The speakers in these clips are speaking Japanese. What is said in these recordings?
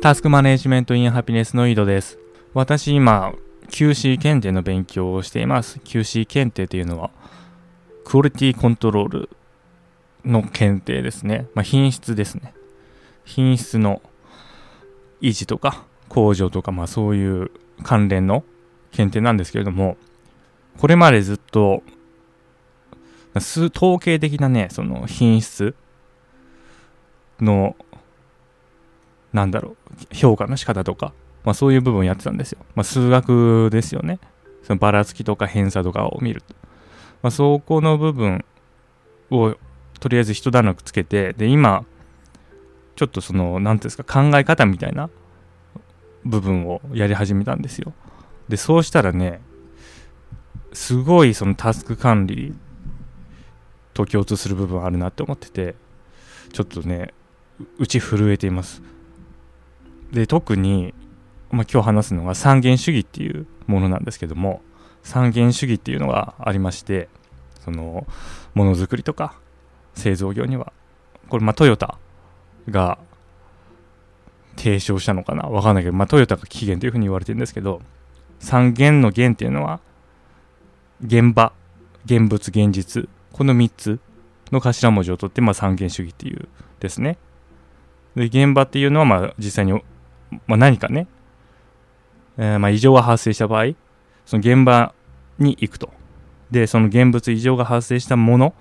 タスクマネジメントインハピネスの井戸です。私今、QC 検定の勉強をしています。QC 検定というのは、クオリティコントロールの検定ですね。まあ、品質ですね。品質の維持とか向上とか、まあそういう関連の検定なんですけれども、これまでずっと、統計的なね、その品質の、なんだろう、評価の仕方とか、まあそういう部分をやってたんですよ。まあ数学ですよね。そのばらつきとか偏差とかを見ると。まあそこの部分をとりあえず一段落つけて、で、今、ちょっとその、何ていうんですか、考え方みたいな部分をやり始めたんですよ。で、そうしたらね、すごいそのタスク管理と共通する部分あるなって思ってて、ちょっとね、うち震えています。で、特に、まあ、今日話すのが三元主義っていうものなんですけども、三元主義っていうのがありまして、その、ものづくりとか製造業には、これ、まあ、トヨタが提唱したのかなわかんないけど、まあ、トヨタが起源というふうに言われてるんですけど、三元の元っていうのは、現場、現物、現実、この3つの頭文字を取って、まあ、三元主義っていうですね。で、現場っていうのは、まあ、実際に、まあ、何かね、えー、まあ、異常が発生した場合、その現場に行くと。で、その現物、異常が発生したもの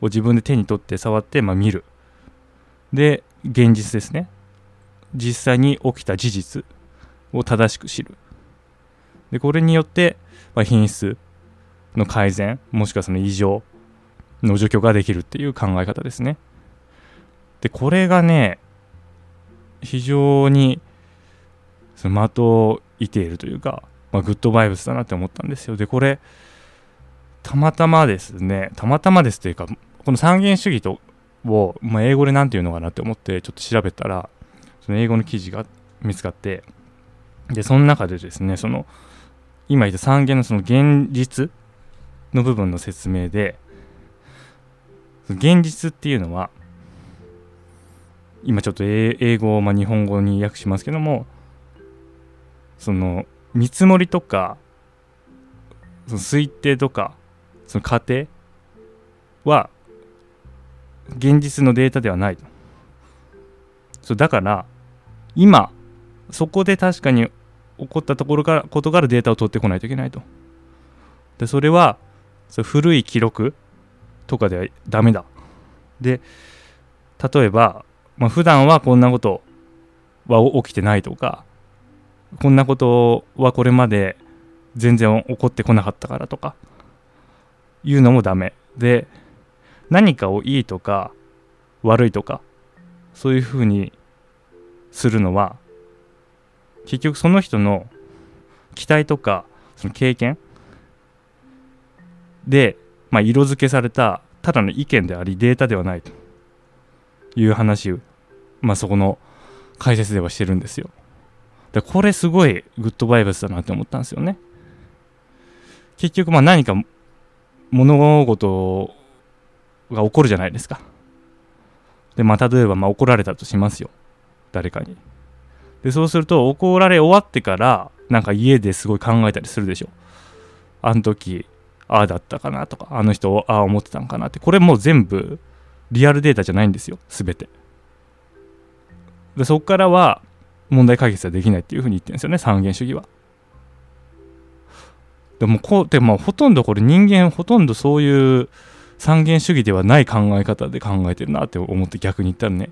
を自分で手に取って触って、まあ、見る。で、現実ですね。実際に起きた事実を正しく知る。で、これによって、まあ、品質の改善、もしくはその異常の除去ができるっていう考え方ですね。で、これがね、非常にその的を射ているというか、まあ、グッドバイブスだなって思ったんですよ。で、これ、たまたまですね、たまたまですというか、この三元主義とを、まあ、英語で何て言うのかなって思ってちょっと調べたら、その英語の記事が見つかって、で、その中でですね、その、今言った三元のその現実の部分の説明で、現実っていうのは、今ちょっと英語をまあ日本語に訳しますけども、その見積もりとか、その推定とか、その過程は現実のデータではないと。そうだから今そこで確かに起こったところからことからデータを取ってこないといけないと。でそれはそ古い記録とかではダメだ。で例えば、まあ、普段はこんなことは起きてないとかこんなことはこれまで全然起こってこなかったからとかいうのもダメで何かをいいとか悪いとかそういうふうにするのは結局その人の期待とかその経験で、まあ、色付けされたただの意見でありデータではないという話、まあ、そこの解説ではしてるんですよ。でこれすごいグッドバイブスだなって思ったんですよね。結局まあ何か物事が起こるじゃないですか。で、まあ、例えば、まあ、怒られたとしますよ。誰かに。で、そうすると、怒られ終わってから、なんか家ですごい考えたりするでしょ。あの時、ああだったかなとか、あの人、ああ思ってたんかなって。これもう全部、リアルデータじゃないんですよ。すべて。で、そこからは、問題解決はできないっていうふうに言ってるんですよね、三元主義は。でもこう、でもほとんどこれ人間ほとんどそういう三元主義ではない考え方で考えてるなって思って逆に言ったらね、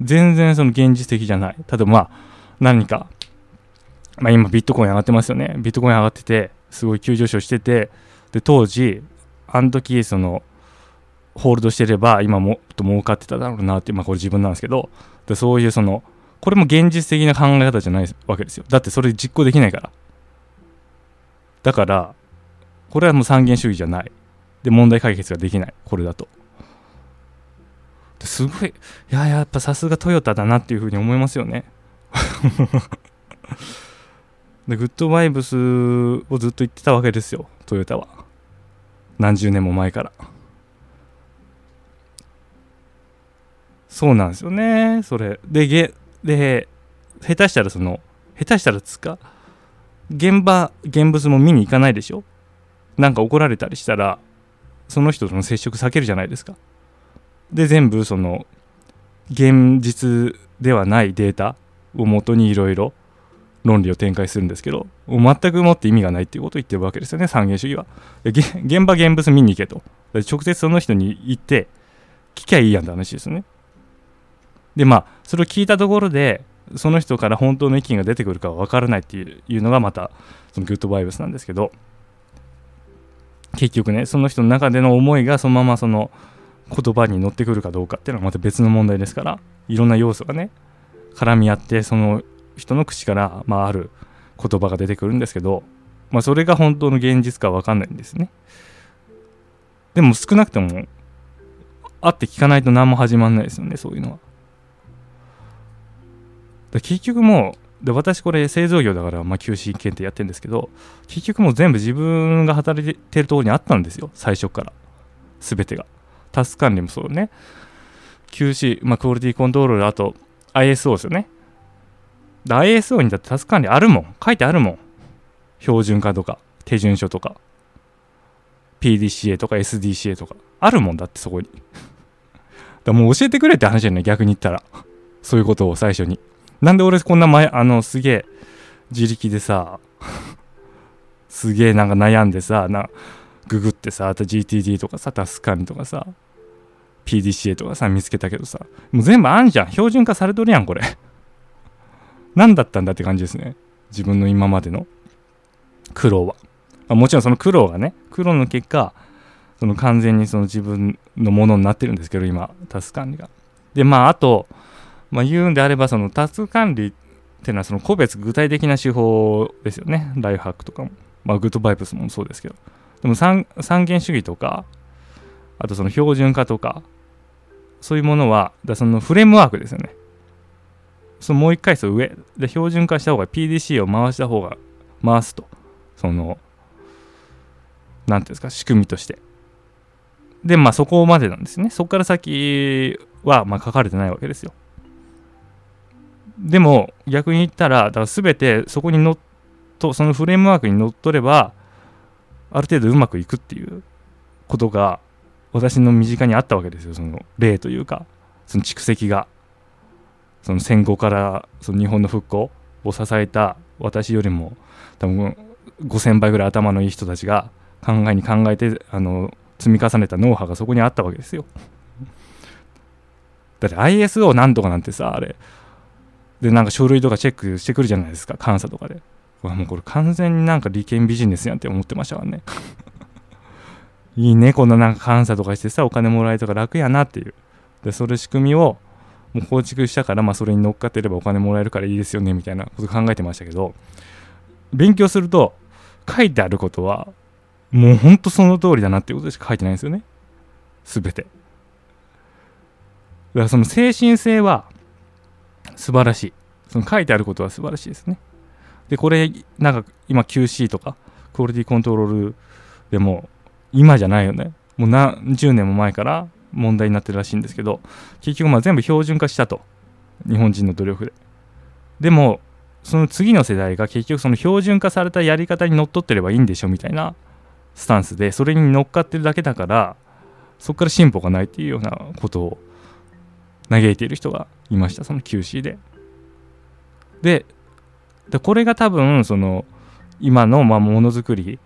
全然その現実的じゃない。例えばまあ、何か、まあ今ビットコイン上がってますよね。ビットコイン上がってて、すごい急上昇してて、で、当時、あの時、その、ホールドしてれば、今もっと儲かってただろうなって、まあこれ自分なんですけど、でそういうその、これも現実的な考え方じゃないわけですよ。だってそれ実行できないから。だから、これはもう三元主義じゃない。で問題解決ができないこれだとすごいいややっぱさすがトヨタだなっていうふうに思いますよね でグッドバイブスをずっと言ってたわけですよトヨタは何十年も前からそうなんですよねそれでげで下手したらその下手したらつか現場現物も見に行かないでしょ？なんか怒られたりしたらその人との接触避けるじゃないですか。で全部その現実ではないデータをもとにいろいろ論理を展開するんですけど全くもって意味がないっていうことを言ってるわけですよね三元主義は。現場現物見に行けと。直接その人に行って聞きゃいいやんって話ですよね。でまあそれを聞いたところでその人から本当の意見が出てくるかは分からないっていうのがまたそのグッドバイブスなんですけど結局ねその人の中での思いがそのままその言葉に乗ってくるかどうかっていうのはまた別の問題ですからいろんな要素がね絡み合ってその人の口から、まあ、ある言葉が出てくるんですけど、まあ、それが本当の現実か分かんないんですね。でも少なくとも会って聞かないと何も始まんないですよねそういうのは。結局もうで私これ製造業だから、まあ、QC 検定やってるんですけど結局もう全部自分が働いてるところにあったんですよ。最初から。全てが。タスク管理もそうね。QC、まあ、クオリティコントロールあと ISO ですよね。ISO にだってタスク管理あるもん。書いてあるもん。標準化とか手順書とか。PDCA とか SDCA とか。あるもんだってそこに。だもう教えてくれって話じゃない逆に言ったら。そういうことを最初に。なんで俺こんな前あのすげえ自力でさすげえなんか悩んでさなググってさあと GTD とかさタスカンとかさ PDCA とかさ見つけたけどさもう全部あんじゃん。標準化されとるやんこれ。何だったんだって感じですね。自分の今までの。苦労は、まあ、もちろんその苦労がね苦労の結果その完全にその自分のものになってるんですけど今タスク管理が。でまああとまあ、言うんであればそのタスク管理っていうのはその個別具体的な手法ですよね。ライフハックとかも、まあ、グッドバイブスもそうですけど。でも三元主義とかあとその標準化とかそういうものはだそのフレームワークですよね。そのもう一回その上。で標準化した方が PDC を回した方が回すと。その何ていうんですか仕組みとして。でまあそこまでなんですね。そこから先はまあ書かれてないわけですよ。でも逆に言ったらだから全てそこにのっとそのフレームワークにのっとればある程度うまくいくっていうことが私の身近にあったわけですよその例というかその蓄積がその戦後からその日本の復興を支えた私よりも多分5,000倍ぐらい頭のいい人たちが考えに考えてあの積み重ねたノウハウがそこにあったわけですよ。だって ISO なんとかなんてさあれでなんか書類とかチェックしてくるじゃないですか。監査とかで。もうこれ完全になんか利権ビジネスやんって思ってましたからね。いいね。こんななんか監査とかしてさお金もらえたか楽やなっていう。でそれ仕組みをもう構築したからまあそれに乗っかってればお金もらえるからいいですよねみたいなこと考えてましたけど。勉強すると書いてあることはもうほんとその通りだなっていうことしか書いてないんですよね。全て。だからその精神性は素晴らしい。その書いてあることは素晴らしいですね。で、これ、なんか今 QC とか、クオリティコントロールでも、今じゃないよね。もう何十年も前から問題になってるらしいんですけど、結局まあ全部標準化したと。日本人の努力で。でも、その次の世代が結局その標準化されたやり方にのっとってればいいんでしょみたいなスタンスで、それに乗っかってるだけだから、そこから進歩がないっていうようなことを嘆いている人がいましたその QC で。でこれが多分その今のまあものづくり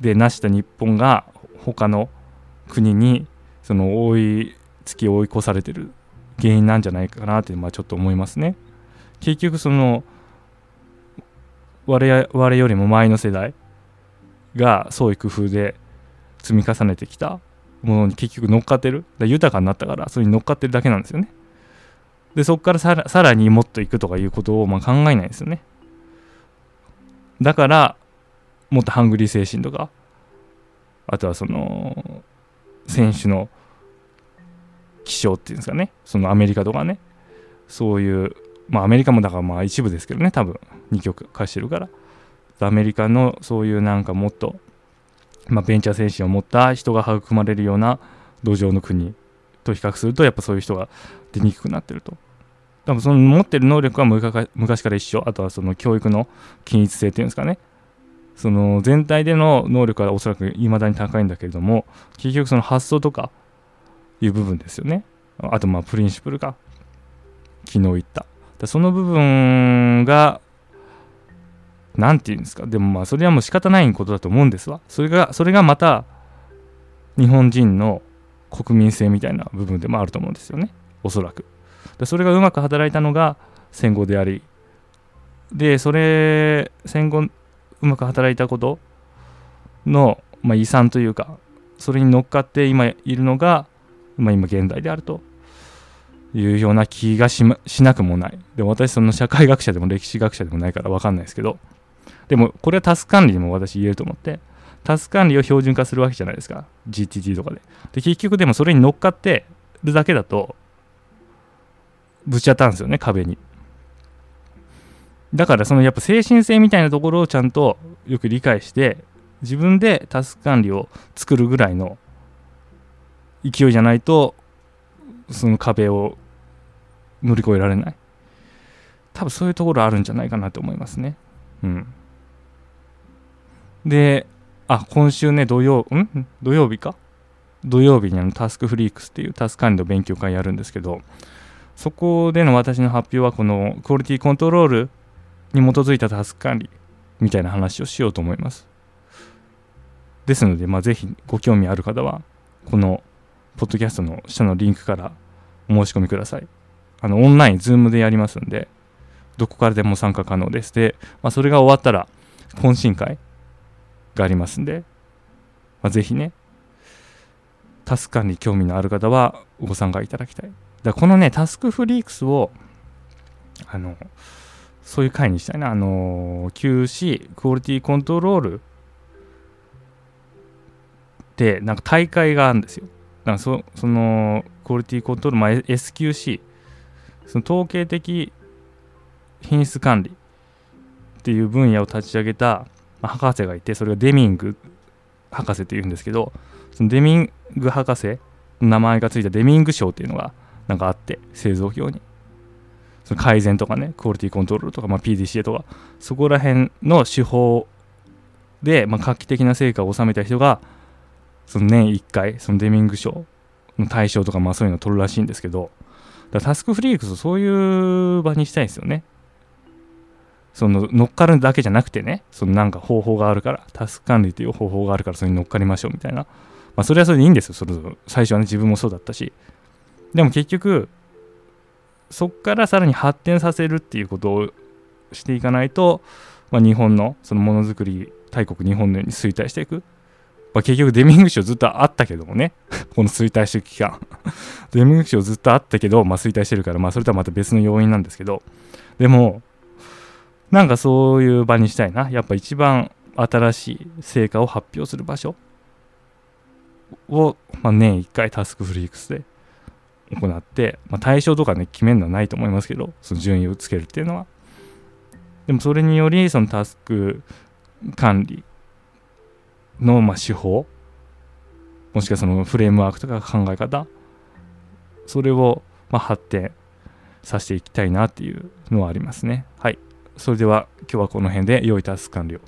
で成した日本が他の国にその追い突き追い越されてる原因なんじゃないかなってまあちょっと思いますね。結局その我々よりも前の世代が創意工夫で積み重ねてきたものに結局乗っかってる。豊かになったからそれに乗っかってるだけなんですよね。でそこからさらにもっといくとかいうことをま考えないですよね。だからもっとハングリー精神とかあとはその選手の気象っていうんですかね。そのアメリカとかね。そういうまあアメリカもだからまあ一部ですけどね多分。2極化してるから。アメリカのそういうなんかもっとまあ、ベンチャー精神を持った人が育まれるような土壌の国と比較するとやっぱそういう人が出にくくなってると。多分その持ってる能力は昔から一緒。あとはその教育の均一性っていうんですかね。その全体での能力はおそらく未だに高いんだけれども結局その発想とかいう部分ですよね。あとまあプリンシプルが昨日言った。その部分が何て言うんですか？でもまあそれはもう仕方ないことだと思うんですわ。それがそれがまた日本人の国民性みたいな部分でもあると思うんですよね。おそらく。でそれがうまく働いたのが戦後であり。でそれ戦後うまく働いたことの、まあ、遺産というかそれに乗っかって今いるのが、まあ、今現代であると。いうような気がし,、ま、しなくもない。で私その社会学者でも歴史学者でもないから分かんないですけど。でもこれはタスク管理にも私言えると思ってタスク管理を標準化するわけじゃないですか。GTT とかで。で結局でもそれに乗っかってるだけだとぶち当たるんですよね壁に。だからそのやっぱ精神性みたいなところをちゃんとよく理解して自分でタスク管理を作るぐらいの勢いじゃないとその壁を乗り越えられない。多分そういうところあるんじゃないかなと思いますね。うんであ今週ね土曜ん？土曜日か？土曜日にあのタスクフリークスっていうタスク管理の勉強会やるんですけどそこでの私の発表はこのクオリティコントロールに基づいたタスク管理みたいな話をしようと思います。ですので、まあ、ぜひご興味ある方は、このポッドキャストの下のリンクからお申し込みください。あの、オンライン、ズームでやりますんで、どこからでも参加可能です。で、まあ、それが終わったら、懇親会がありますんで、まあ、ぜひね、タスク管理興味のある方はご参加いただきたい。だこのね、タスクフリークスを、あの、そういう回にしたいな。あの、QC、クオリティコントロールで、なんか大会があるんですよ。なんかそその、クオリティコントロール、まあ、SQC、その統計的品質管理っていう分野を立ち上げた、博士がいて、それがデミング博士っていうんですけど、そのデミング博士の名前がついたデミング賞っていうのがなんかあって製造業に。その改善とかねクオリティコントロールとか、まあ、PDCA とかそこら辺の手法で、まあ、画期的な成果を収めた人がその年1回そのデミング賞の対象とか、まあ、そういうのを取るらしいんですけどだタスクフリークスそういう場にしたいんですよね。その乗っかるだけじゃなくてねそのなんか方法があるからタスク管理という方法があるからそれに乗っかりましょうみたいな。まあそれはそれでいいんですよ。それ最初はね自分もそうだったし。でも結局そこからさらに発展させるっていうことをしていかないと、まあ、日本のそのものづくり大国日本のように衰退していく、まあ、結局デミング賞ずっとあったけどもね。この衰退していく期間。デミング賞ずっとあったけど、まあ、衰退してるから、まあ、それとはまた別の要因なんですけど。でもなんかそういう場にしたいな。やっぱ一番新しい成果を発表する場所。を、まあ、年1回タスクフリークスで行って、まあ、対象とかね決めるのはないと思いますけどその順位をつけるっていうのは。でもそれによりそのタスク管理のまあ手法もしくはそのフレームワークとか考え方それをまあ発展させていきたいなっていうのはありますね。はい。それでは今日はこの辺で用意タスク完了。